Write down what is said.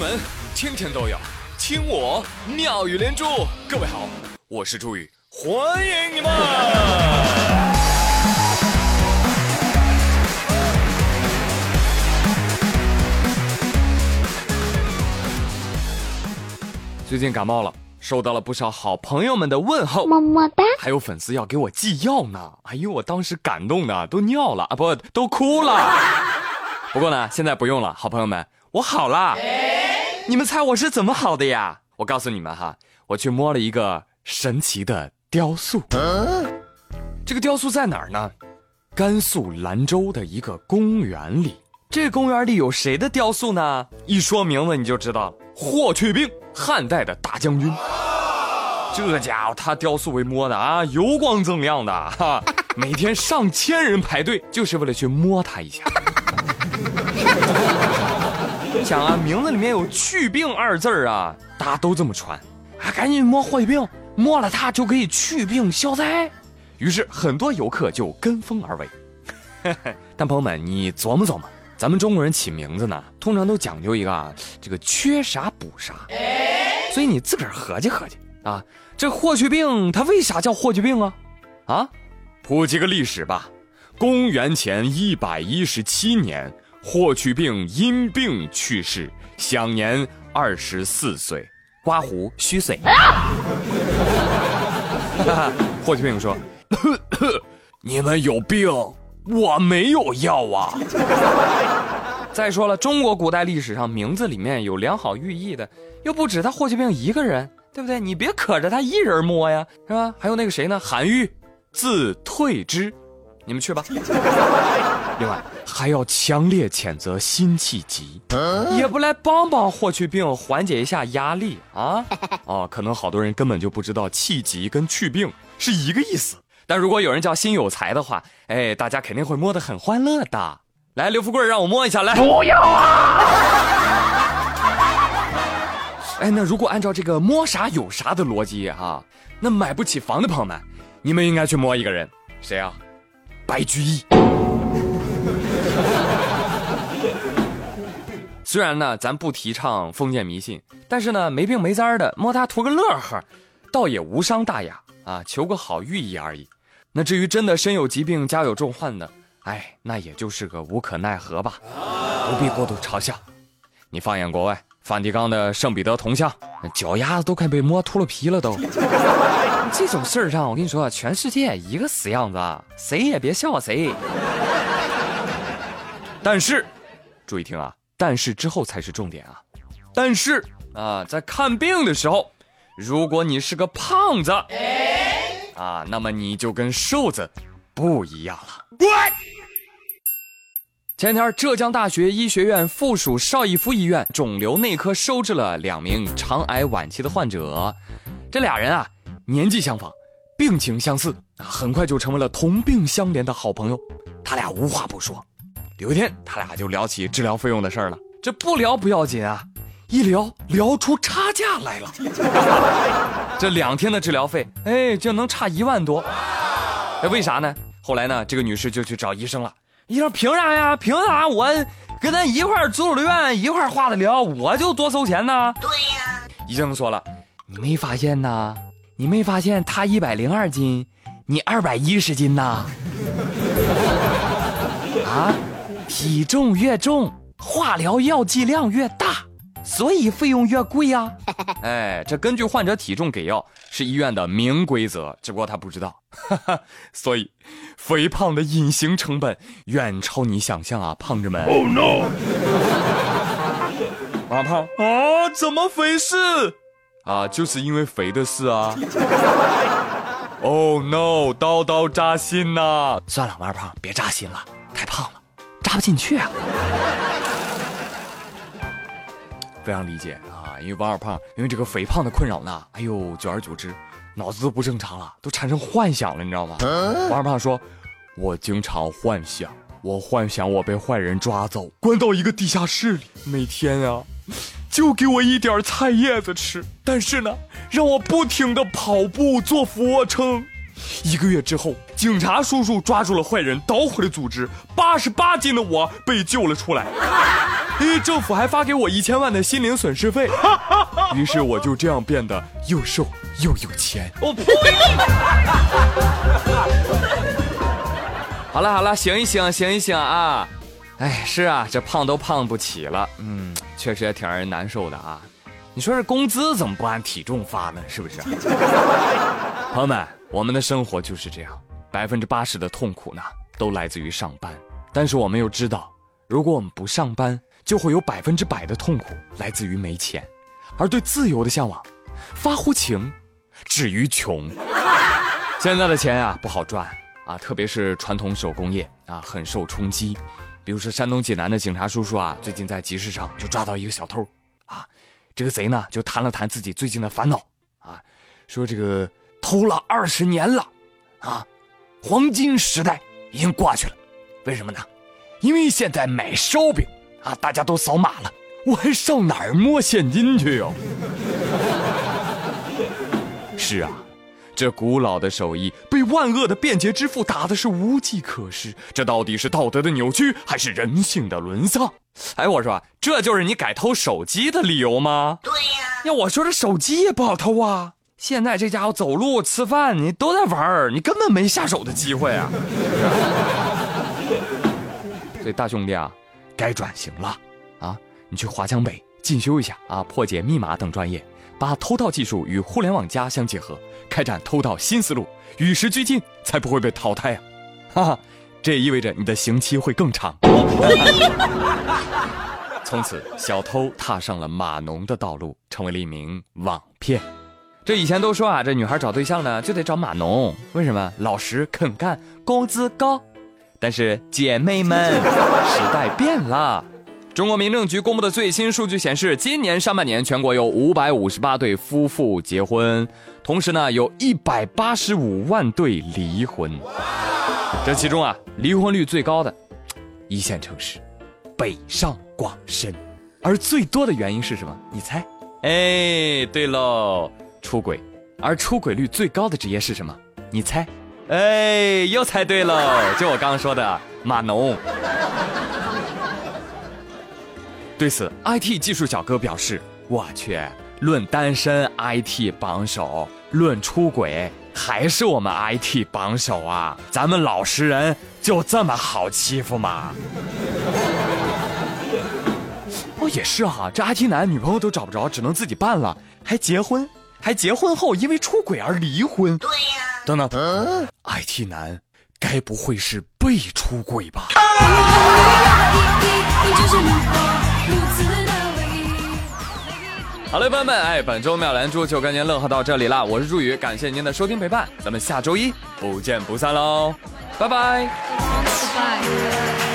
闻天天都有，听我妙语连珠。各位好，我是朱宇，欢迎你们。最近感冒了，收到了不少好朋友们的问候，么么哒，还有粉丝要给我寄药呢。哎呦，我当时感动的都尿了啊，不，都哭了。不过呢，现在不用了，好朋友们，我好了。你们猜我是怎么好的呀？我告诉你们哈，我去摸了一个神奇的雕塑。这个雕塑在哪儿呢？甘肃兰州的一个公园里。这公园里有谁的雕塑呢？一说名字你就知道了，霍去病，汉代的大将军。这家伙他雕塑为摸的啊，油光锃亮的哈，每天上千人排队，就是为了去摸他一下。你想啊，名字里面有“去病”二字啊，大家都这么传，啊，赶紧摸霍去病，摸了他就可以去病消灾。于是很多游客就跟风而为。但朋友们，你琢磨琢磨。咱们中国人起名字呢，通常都讲究一个啊，这个缺啥补啥，所以你自个儿合计合计啊，这霍去病他为啥叫霍去病啊？啊，普及个历史吧。公元前一百一十七年，霍去病因病去世，享年二十四岁。刮胡虚岁。霍去病说：“你们有病。”我没有药啊！再说了，中国古代历史上名字里面有良好寓意的，又不止他霍去病一个人，对不对？你别可着他一人摸呀，是吧？还有那个谁呢？韩愈，字退之，你们去吧。另外，还要强烈谴责辛弃疾，也不来帮帮霍去病，缓解一下压力啊！哦，可能好多人根本就不知道弃疾跟去病是一个意思。但如果有人叫辛有才的话，哎，大家肯定会摸得很欢乐的。来，刘富贵，让我摸一下，来。不要啊！哎，那如果按照这个摸啥有啥的逻辑哈，那买不起房的朋友们，你们应该去摸一个人，谁啊？白居易。虽然呢，咱不提倡封建迷信，但是呢，没病没灾的摸它图个乐呵，倒也无伤大雅啊，求个好寓意而已。那至于真的身有疾病、家有重患的，哎，那也就是个无可奈何吧，不必过度嘲笑。你放眼国外，梵蒂冈的圣彼得铜像，脚丫子都快被摸秃了皮了都。这种事儿上，我跟你说，全世界一个死样子，谁也别笑谁。但是，注意听啊，但是之后才是重点啊。但是啊，在看病的时候，如果你是个胖子。啊，那么你就跟瘦子不一样了。前天，浙江大学医学院附属邵逸夫医院肿瘤内科收治了两名肠癌晚期的患者。这俩人啊，年纪相仿，病情相似，很快就成为了同病相怜的好朋友。他俩无话不说。有一天，他俩就聊起治疗费用的事儿了。这不聊不要紧啊。一聊聊出差价来了，这两天的治疗费，哎，就能差一万多。哎，为啥呢？后来呢，这个女士就去找医生了。医生，凭啥呀？凭啥我跟咱一块住了院，一块化的疗，我就多收钱呢？对呀。医生说了，你没发现呐？你没发现他一百零二斤，你二百一十斤呐？啊，体重越重，化疗药剂量越大。所以费用越贵呀，哎，这根据患者体重给药是医院的明规则，只不过他不知道，所以肥胖的隐形成本远超你想象啊，胖子们。Oh no！王胖啊，怎么回事？啊，就是因为肥的事啊。Oh no！刀刀扎心呐。算了，王二胖，别扎心了，太胖了，扎不进去啊。非常理解啊，因为王二胖因为这个肥胖的困扰呢，哎呦，久而久之，脑子都不正常了，都产生幻想了，你知道吗？王二胖说：“我经常幻想，我幻想我被坏人抓走，关到一个地下室里，每天啊，就给我一点菜叶子吃，但是呢，让我不停的跑步做俯卧撑，一个月之后。”警察叔叔抓住了坏人，捣毁了组织，八十八斤的我被救了出来。哎，政府还发给我一千万的心灵损失费，于是我就这样变得又瘦又有钱。我呸！好了好了，醒一醒，醒一醒啊！哎，是啊，这胖都胖不起了，嗯，确实也挺让人难受的啊。你说这工资怎么不按体重发呢？是不是？朋友们，我们的生活就是这样，百分之八十的痛苦呢，都来自于上班。但是我们又知道，如果我们不上班，就会有百分之百的痛苦来自于没钱。而对自由的向往，发乎情，止于穷。现在的钱啊不好赚啊，特别是传统手工业啊，很受冲击。比如说山东济南的警察叔叔啊，最近在集市上就抓到一个小偷，啊，这个贼呢就谈了谈自己最近的烦恼，啊，说这个偷了二十年了，啊，黄金时代已经过去了，为什么呢？因为现在买烧饼啊，大家都扫码了，我还上哪儿摸现金去哟？是啊。这古老的手艺被万恶的便捷支付打的是无计可施，这到底是道德的扭曲还是人性的沦丧？哎，我说，这就是你改偷手机的理由吗？对呀。要我说，这手机也不好偷啊。现在这家伙走路、吃饭，你都在玩儿，你根本没下手的机会啊。所以大兄弟啊，该转型了啊！你去华强北进修一下啊，破解密码等专业。把偷盗技术与互联网加相结合，开展偷盗新思路，与时俱进，才不会被淘汰啊！哈哈，这也意味着你的刑期会更长。从此，小偷踏上了码农的道路，成为了一名网骗。这以前都说啊，这女孩找对象呢就得找码农，为什么？老实肯干，工资高。但是姐妹们，时代变了。中国民政局公布的最新数据显示，今年上半年全国有五百五十八对夫妇结婚，同时呢，有一百八十五万对离婚。这其中啊，离婚率最高的一线城市，北上广深，而最多的原因是什么？你猜？哎，对喽，出轨。而出轨率最高的职业是什么？你猜？哎，又猜对喽，就我刚刚说的码农。对此，IT 技术小哥表示：“我去，论单身，IT 榜首；论出轨，还是我们 IT 榜首啊！咱们老实人就这么好欺负吗？” 哦，也是哈，这 IT 男女朋友都找不着，只能自己办了，还结婚，还结婚后因为出轨而离婚。对呀，等等，IT 男该不会是被出轨吧？好嘞，朋友们，哎，本周妙兰珠就跟您乐呵到这里了。我是朱宇，感谢您的收听陪伴，咱们下周一不见不散喽，拜拜。拜拜。